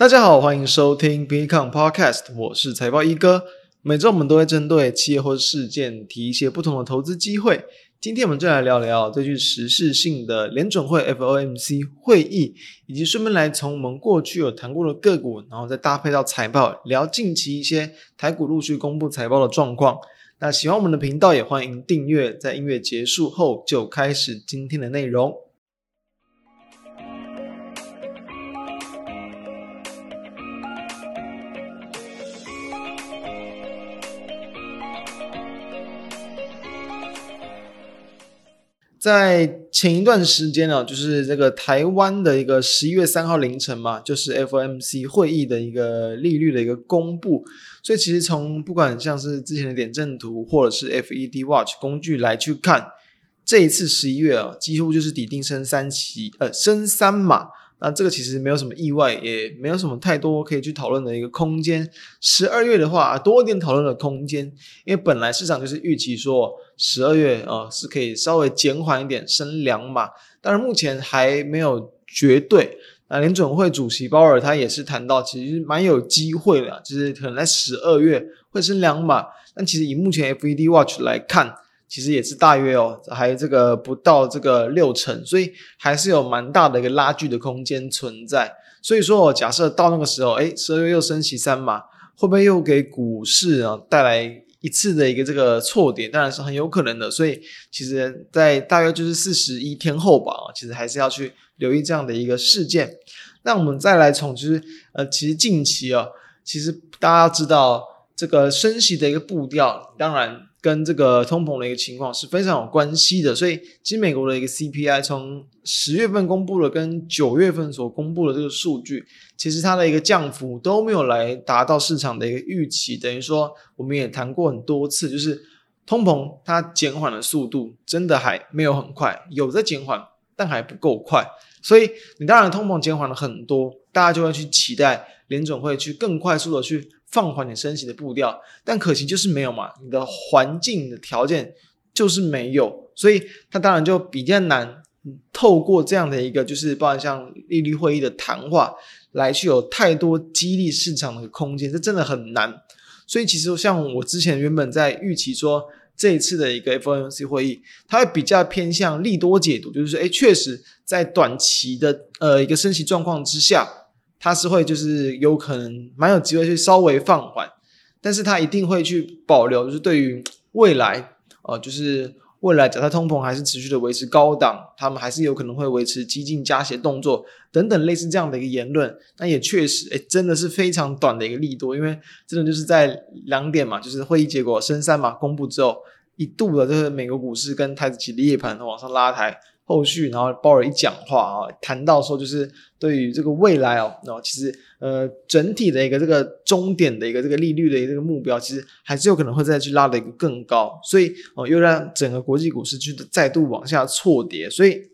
大家好，欢迎收听 b c o n Podcast，我是财报一哥。每周我们都会针对企业或事件提一些不同的投资机会。今天我们就来聊聊最具时事性的联准会 FOMC 会议，以及顺便来从我们过去有谈过的个股，然后再搭配到财报，聊近期一些台股陆续公布财报的状况。那喜欢我们的频道，也欢迎订阅。在音乐结束后，就开始今天的内容。在前一段时间呢，就是这个台湾的一个十一月三号凌晨嘛，就是 FOMC 会议的一个利率的一个公布。所以其实从不管像是之前的点阵图，或者是 FED Watch 工具来去看，这一次十一月啊，几乎就是底定升三期，呃，升三码。那这个其实没有什么意外，也没有什么太多可以去讨论的一个空间。十二月的话，多一点讨论的空间，因为本来市场就是预期说十二月啊、是可以稍微减缓一点，升两码，但是目前还没有绝对。那联准会主席鲍尔他也是谈到，其实蛮有机会的，就是可能在十二月会升两码，但其实以目前 FED Watch 来看。其实也是大约哦，还这个不到这个六成，所以还是有蛮大的一个拉锯的空间存在。所以说，假设到那个时候，诶，十二月又升息三码，会不会又给股市啊带来一次的一个这个错点？当然是很有可能的。所以，其实，在大约就是四十一天后吧，其实还是要去留意这样的一个事件。那我们再来从就是呃，其实近期啊，其实大家要知道这个升息的一个步调，当然。跟这个通膨的一个情况是非常有关系的，所以其实美国的一个 CPI 从十月份公布了跟九月份所公布的这个数据，其实它的一个降幅都没有来达到市场的一个预期，等于说我们也谈过很多次，就是通膨它减缓的速度真的还没有很快，有在减缓，但还不够快，所以你当然通膨减缓了很多，大家就会去期待联准会去更快速的去。放缓你升息的步调，但可惜就是没有嘛，你的环境的条件就是没有，所以它当然就比较难透过这样的一个就是包含像利率会议的谈话来去有太多激励市场的空间，这真的很难。所以其实像我之前原本在预期说这一次的一个 FOMC 会议，它会比较偏向利多解读，就是说，诶，确实在短期的呃一个升息状况之下。它是会就是有可能蛮有机会去稍微放缓，但是它一定会去保留，就是对于未来，呃，就是未来假设通膨还是持续的维持高档，他们还是有可能会维持激进加息动作等等类似这样的一个言论。那也确实，诶，真的是非常短的一个力度，因为真的就是在两点嘛，就是会议结果升三码公布之后，一度的这个美国股市跟台指期的夜盘往上拉抬。后续，然后鲍尔一讲话啊，谈到说就是对于这个未来哦，那其实呃整体的一个这个终点的一个这个利率的一个这个目标，其实还是有可能会再去拉的一个更高，所以哦又让整个国际股市去再度往下错跌，所以。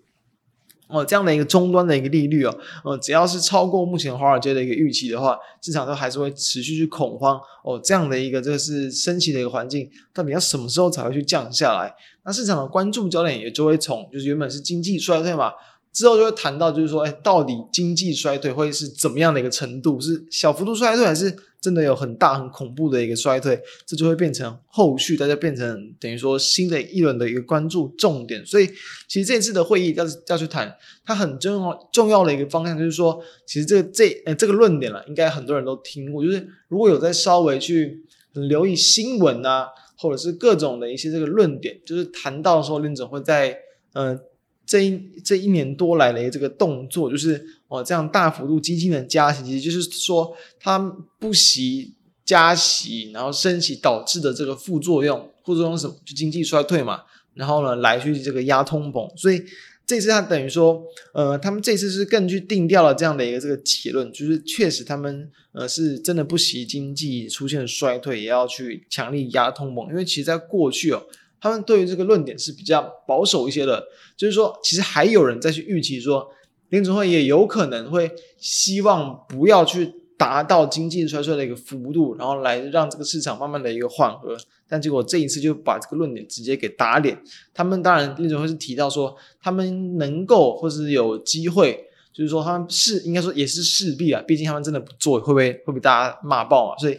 哦，这样的一个终端的一个利率哦，呃，只要是超过目前华尔街的一个预期的话，市场都还是会持续去恐慌哦。这样的一个这个是升息的一个环境，到底要什么时候才会去降下来？那市场的关注焦点也就会从就是原本是经济衰退嘛。之后就会谈到，就是说，哎，到底经济衰退会是怎么样的一个程度？是小幅度衰退，还是真的有很大很恐怖的一个衰退？这就会变成后续大家变成等于说新的一轮的一个关注重点。所以，其实这次的会议要要去谈，它很重要重要的一个方向就是说，其实这这呃这个论点了，应该很多人都听过。就是如果有在稍微去留意新闻啊，或者是各种的一些这个论点，就是谈到说联准会在嗯。这一这一年多来的这个动作，就是哦这样大幅度激进的加息，其实就是说它不惜加息，然后升息导致的这个副作用，副作用是什么？就经济衰退嘛。然后呢，来去这个压通膨。所以这次它等于说，呃，他们这次是更去定调了这样的一个这个结论，就是确实他们呃是真的不惜经济出现衰退，也要去强力压通膨。因为其实在过去哦。他们对于这个论点是比较保守一些的，就是说，其实还有人在去预期说，联准会也有可能会希望不要去达到经济衰退的一个幅度，然后来让这个市场慢慢的一个缓和。但结果这一次就把这个论点直接给打脸。他们当然联准会是提到说，他们能够或是有机会就是说他们是应该说也是势必啊，毕竟他们真的不做，会不会会被大家骂爆啊？所以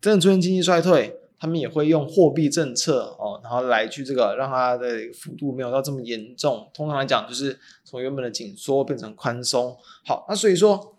真的出现经济衰退，他们也会用货币政策哦，然后来去这个让它的幅度没有到这么严重。通常来讲，就是从原本的紧缩变成宽松。好，那所以说，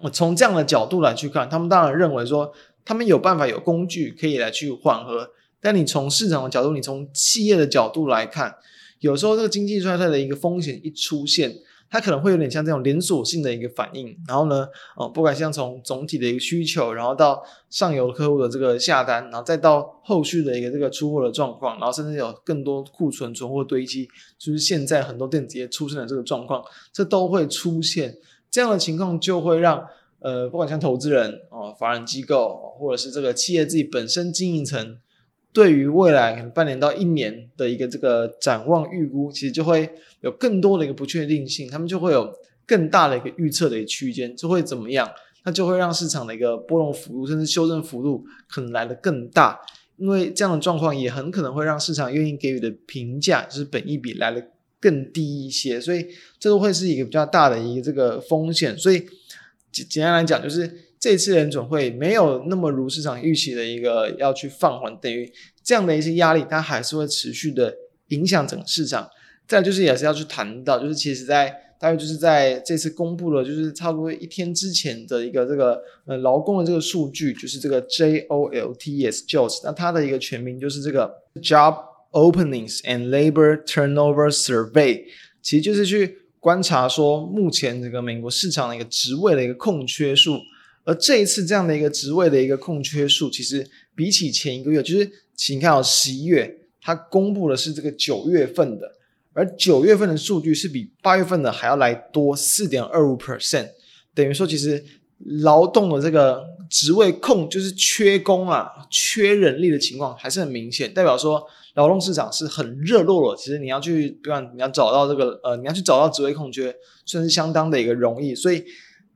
我从这样的角度来去看，他们当然认为说，他们有办法有工具可以来去缓和。但你从市场的角度，你从企业的角度来看，有时候这个经济衰退的一个风险一出现。它可能会有点像这种连锁性的一个反应，然后呢，哦，不管像从总体的一个需求，然后到上游客户的这个下单，然后再到后续的一个这个出货的状况，然后甚至有更多库存存货堆积，就是现在很多电子业出现的这个状况，这都会出现这样的情况，就会让呃，不管像投资人哦、法人机构，或者是这个企业自己本身经营层。对于未来可能半年到一年的一个这个展望预估，其实就会有更多的一个不确定性，他们就会有更大的一个预测的一个区间，就会怎么样？那就会让市场的一个波动幅度甚至修正幅度可能来的更大，因为这样的状况也很可能会让市场愿意给予的评价就是本益比来的更低一些，所以这都会是一个比较大的一个这个风险。所以简简单来讲，就是。这次联准会没有那么如市场预期的一个要去放缓，等于这样的一些压力，它还是会持续的影响整个市场。再就是也是要去谈到，就是其实在大约就是在这次公布了，就是差不多一天之前的一个这个呃劳工的这个数据，就是这个 JOLTS JOLTS，那它的一个全名就是这个 Job Openings and Labor Turnover Survey，其实就是去观察说目前这个美国市场的一个职位的一个空缺数。而这一次这样的一个职位的一个空缺数，其实比起前一个月，就是请看到十一月，它公布的是这个九月份的，而九月份的数据是比八月份的还要来多四点二五 percent，等于说其实劳动的这个职位空就是缺工啊，缺人力的情况还是很明显，代表说劳动市场是很热络了。其实你要去，比方你要找到这个呃，你要去找到职位空缺，算是相当的一个容易，所以。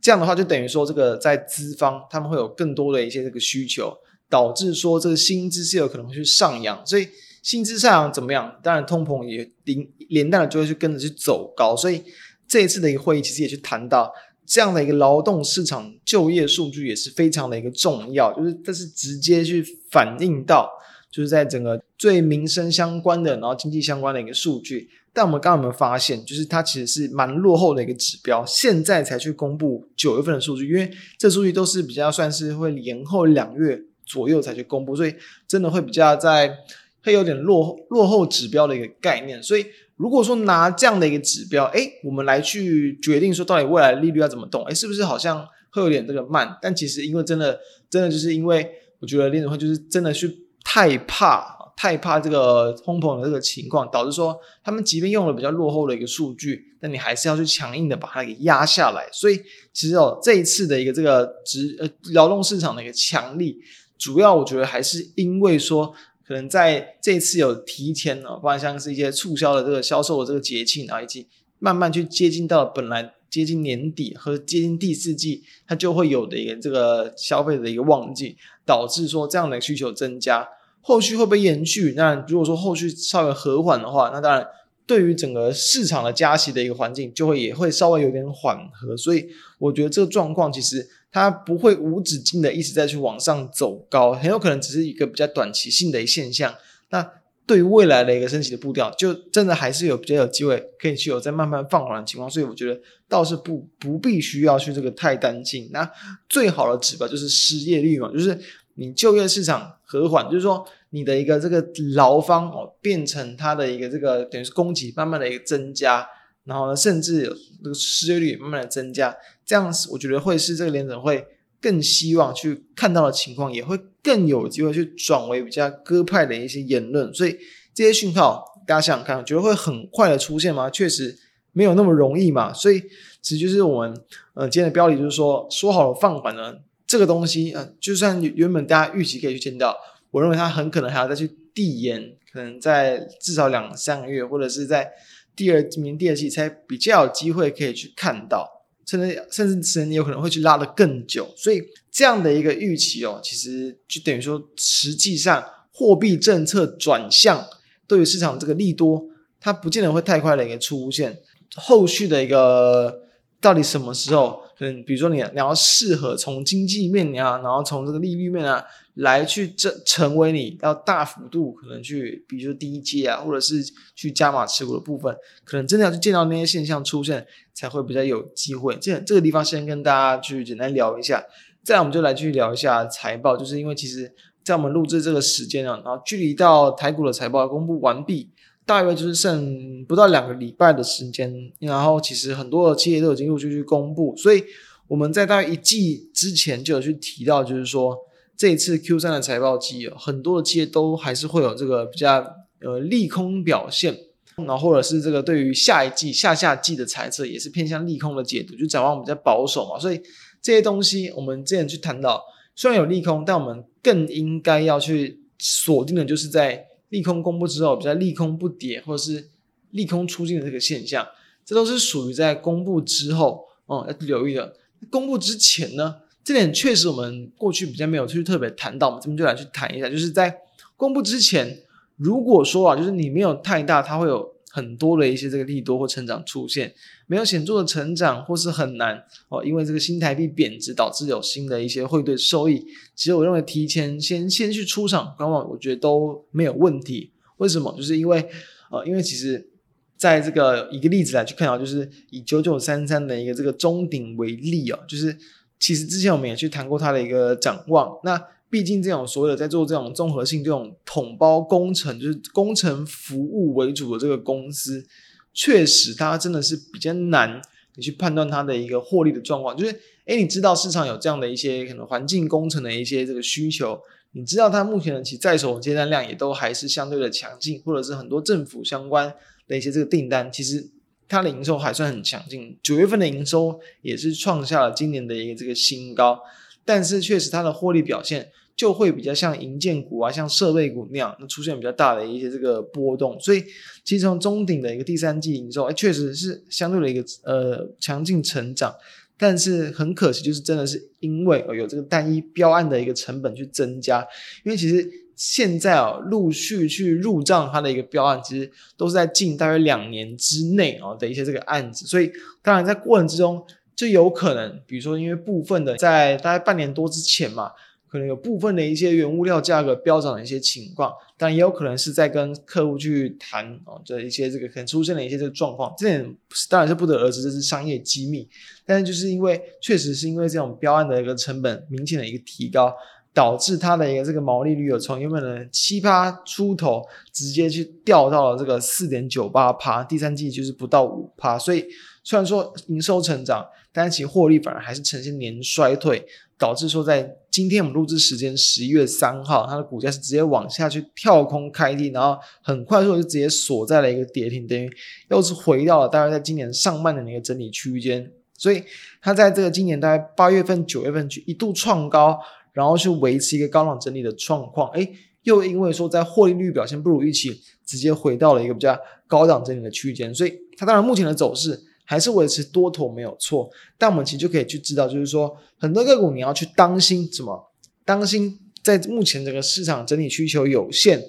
这样的话，就等于说，这个在资方他们会有更多的一些这个需求，导致说这个薪资是有可能会去上扬。所以薪资上扬怎么样？当然通膨也连连带的就会去跟着去走高。所以这一次的一个会议，其实也去谈到这样的一个劳动市场就业数据也是非常的一个重要，就是这是直接去反映到就是在整个最民生相关的，然后经济相关的一个数据。但我们刚刚有没有发现，就是它其实是蛮落后的一个指标，现在才去公布九月份的数据，因为这数据都是比较算是会延后两月左右才去公布，所以真的会比较在会有点落落后指标的一个概念。所以如果说拿这样的一个指标，哎，我们来去决定说到底未来利率要怎么动，哎，是不是好像会有点这个慢？但其实因为真的真的就是因为我觉得联准会就是真的是太怕。害怕这个通膨的这个情况，导致说他们即便用了比较落后的一个数据，但你还是要去强硬的把它给压下来。所以其实哦，这一次的一个这个职呃劳动市场的一个强力，主要我觉得还是因为说，可能在这一次有提前哦，包括像是一些促销的这个销售的这个节庆啊，以及慢慢去接近到本来接近年底和接近第四季，它就会有的一个这个消费的一个旺季，导致说这样的需求增加。后续会不会延续？那如果说后续稍微和缓的话，那当然对于整个市场的加息的一个环境，就会也会稍微有点缓和。所以我觉得这个状况其实它不会无止境的一直在去往上走高，很有可能只是一个比较短期性的一现象。那对于未来的一个升息的步调，就真的还是有比较有机会可以去有在慢慢放缓的情况。所以我觉得倒是不不必须要去这个太担心。那最好的指标就是失业率嘛，就是。你就业市场和缓，就是说你的一个这个劳方哦，变成它的一个这个等于是供给慢慢的一个增加，然后呢，甚至有这个失业率慢慢的增加，这样子我觉得会是这个联准会更希望去看到的情况，也会更有机会去转为比较鸽派的一些言论。所以这些讯号大家想想看，觉得会很快的出现吗？确实没有那么容易嘛。所以其实就是我们呃今天的标题就是说，说好了放缓呢。这个东西啊，就算原本大家预期可以去见到，我认为它很可能还要再去递延，可能在至少两三个月，或者是在第二明第二季才比较有机会可以去看到，甚至甚至时间有可能会去拉得更久。所以这样的一个预期哦，其实就等于说，实际上货币政策转向对于市场这个利多，它不见得会太快的一个出现，后续的一个。到底什么时候？嗯，比如说你你要适合从经济面啊，然后从这个利率面啊，来去成成为你要大幅度可能去，比如说低阶啊，或者是去加码持股的部分，可能真的要去见到那些现象出现，才会比较有机会。这这个地方先跟大家去简单聊一下，再来我们就来去聊一下财报，就是因为其实在我们录制这个时间啊，然后距离到台股的财报公布完毕。大约就是剩不到两个礼拜的时间，然后其实很多的企业都已经陆续去公布，所以我们在大概一季之前就有去提到，就是说这一次 Q 三的财报季，很多的企业都还是会有这个比较呃利空表现，然后或者是这个对于下一季、下下季的猜测也是偏向利空的解读，就展望比较保守嘛，所以这些东西我们之前去谈到，虽然有利空，但我们更应该要去锁定的就是在。利空公布之后，比较利空不跌，或者是利空出尽的这个现象，这都是属于在公布之后，哦、要留意的。公布之前呢，这点确实我们过去比较没有去特别谈到，我们这边就来去谈一下，就是在公布之前，如果说啊，就是你没有太大，它会有。很多的一些这个利多或成长出现，没有显著的成长或是很难哦，因为这个新台币贬值导致有新的一些汇兑收益。其实我认为提前先先去出场观望，我觉得都没有问题。为什么？就是因为呃，因为其实在这个一个例子来去看到，就是以九九三三的一个这个中鼎为例哦，就是其实之前我们也去谈过它的一个展望。那毕竟，这种所有的在做这种综合性、这种统包工程，就是工程服务为主的这个公司，确实它真的是比较难，你去判断它的一个获利的状况。就是，诶，你知道市场有这样的一些可能环境工程的一些这个需求，你知道它目前的其在手接单量也都还是相对的强劲，或者是很多政府相关的一些这个订单，其实它的营收还算很强劲。九月份的营收也是创下了今年的一个这个新高，但是确实它的获利表现。就会比较像银建股啊，像设备股那样，那出现比较大的一些这个波动。所以，其实从中顶的一个第三季营收，哎，确实是相对的一个呃强劲成长。但是很可惜，就是真的是因为有这个单一标案的一个成本去增加。因为其实现在啊，陆续去入账它的一个标案，其实都是在近大约两年之内啊的一些这个案子。所以，当然在过程之中就有可能，比如说因为部分的在大概半年多之前嘛。可能有部分的一些原物料价格飙涨的一些情况，但也有可能是在跟客户去谈哦，这一些这个可能出现了一些这个状况，这点当然是不得而知，这是商业机密。但是就是因为确实是因为这种标案的一个成本明显的一个提高，导致它的一个这个毛利率有从原本的七趴出头，直接去掉到了这个四点九八趴，第三季就是不到五趴。所以虽然说营收成长，但是其获利反而还是呈现年衰退。导致说，在今天我们录制时间十一月三号，它的股价是直接往下去跳空开低，然后很快速就直接锁在了一个跌停，等于又是回到了大概在今年上半年的一个整理区间。所以它在这个今年大概八月份、九月份去一度创高，然后去维持一个高档整理的状况。诶，又因为说在获利率表现不如预期，直接回到了一个比较高档整理的区间。所以它当然目前的走势。还是维持多头没有错，但我们其实就可以去知道，就是说很多个股你要去当心什么？当心在目前这个市场整体需求有限，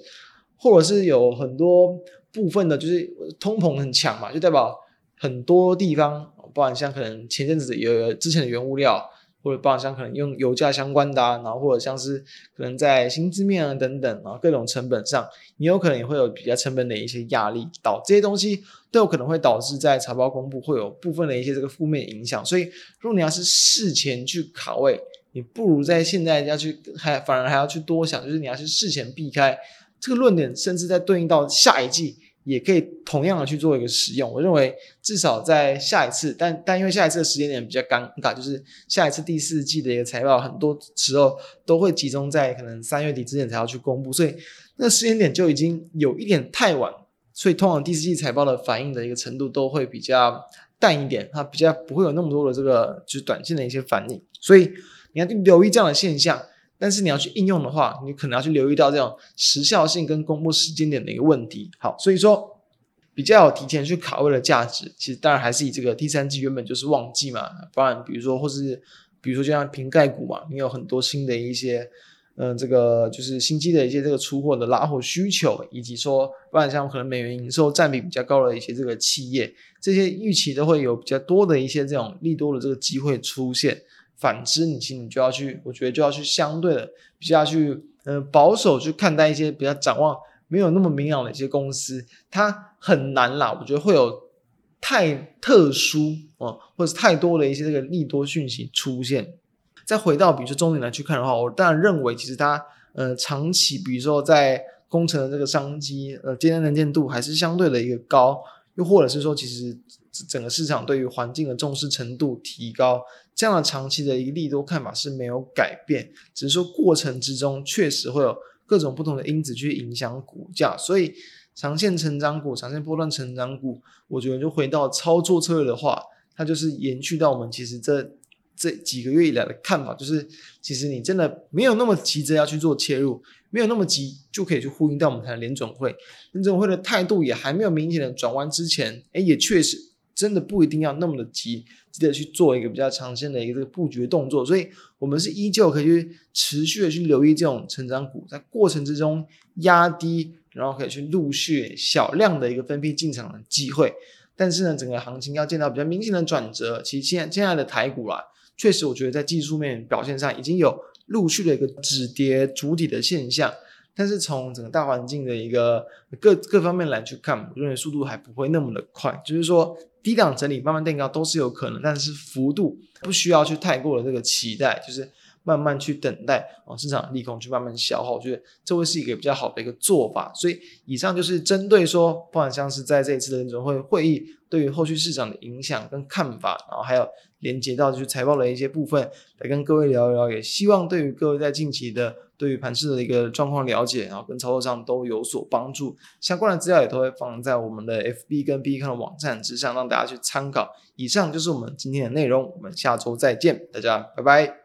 或者是有很多部分的，就是通膨很强嘛，就代表很多地方，包含像可能前阵子有之前的原物料。或者包括像可能用油价相关的啊，然后或者像是可能在薪资面啊等等啊各种成本上，你有可能也会有比较成本的一些压力，导这些东西都有可能会导致在财报公布会有部分的一些这个负面影响。所以，如果你要是事前去卡位，你不如在现在要去还反而还要去多想，就是你要是事前避开这个论点，甚至在对应到下一季。也可以同样的去做一个使用，我认为至少在下一次，但但因为下一次的时间点比较尴尬，就是下一次第四季的一个财报，很多时候都会集中在可能三月底之前才要去公布，所以那时间点就已经有一点太晚，所以通常第四季财报的反应的一个程度都会比较淡一点，它比较不会有那么多的这个就是短线的一些反应，所以你要留意这样的现象。但是你要去应用的话，你可能要去留意到这种时效性跟公布时间点的一个问题。好，所以说比较有提前去卡位的价值，其实当然还是以这个第三季原本就是旺季嘛，不然比如说或是比如说就像瓶盖股嘛，你有很多新的一些嗯、这个就是新机的一些这个出货的拉货需求，以及说，不然像可能美元营收占比比较高的一些这个企业，这些预期都会有比较多的一些这种利多的这个机会出现。反之，你其实你就要去，我觉得就要去相对的比较去，呃，保守去看待一些比较展望没有那么明朗的一些公司，它很难啦。我觉得会有太特殊哦、或者是太多的一些这个利多讯息出现。再回到比如说中点来去看的话，我当然认为其实它呃长期，比如说在工程的这个商机，呃，今天能见度还是相对的一个高，又或者是说其实整个市场对于环境的重视程度提高，这样的长期的一个利多看法是没有改变，只是说过程之中确实会有各种不同的因子去影响股价，所以长线成长股、长线波段成长股，我觉得就回到操作策略的话，它就是延续到我们其实这。这几个月以来的看法就是，其实你真的没有那么急着要去做切入，没有那么急就可以去呼应到我们谈的联准会，联准会的态度也还没有明显的转弯之前，诶，也确实真的不一定要那么的急，急着去做一个比较长线的一个这个布局动作，所以我们是依旧可以去持续的去留意这种成长股，在过程之中压低，然后可以去陆续小量的一个分批进场的机会，但是呢，整个行情要见到比较明显的转折，其实现在现在的台股啊。确实，我觉得在技术面表现上已经有陆续的一个止跌主体的现象，但是从整个大环境的一个各各方面来去看，我认为速度还不会那么的快。就是说，低档整理慢慢垫高都是有可能，但是幅度不需要去太过的这个期待，就是慢慢去等待啊市场利空去慢慢消耗，我觉得这会是一个比较好的一个做法。所以，以上就是针对说，不管像是在这一次的联准会会议对于后续市场的影响跟看法，然后还有。连接到就是财报的一些部分，来跟各位聊一聊，也希望对于各位在近期的对于盘市的一个状况了解，然后跟操作上都有所帮助。相关的资料也都会放在我们的 FB 跟 B 站的网站之上，让大家去参考。以上就是我们今天的内容，我们下周再见，大家拜拜。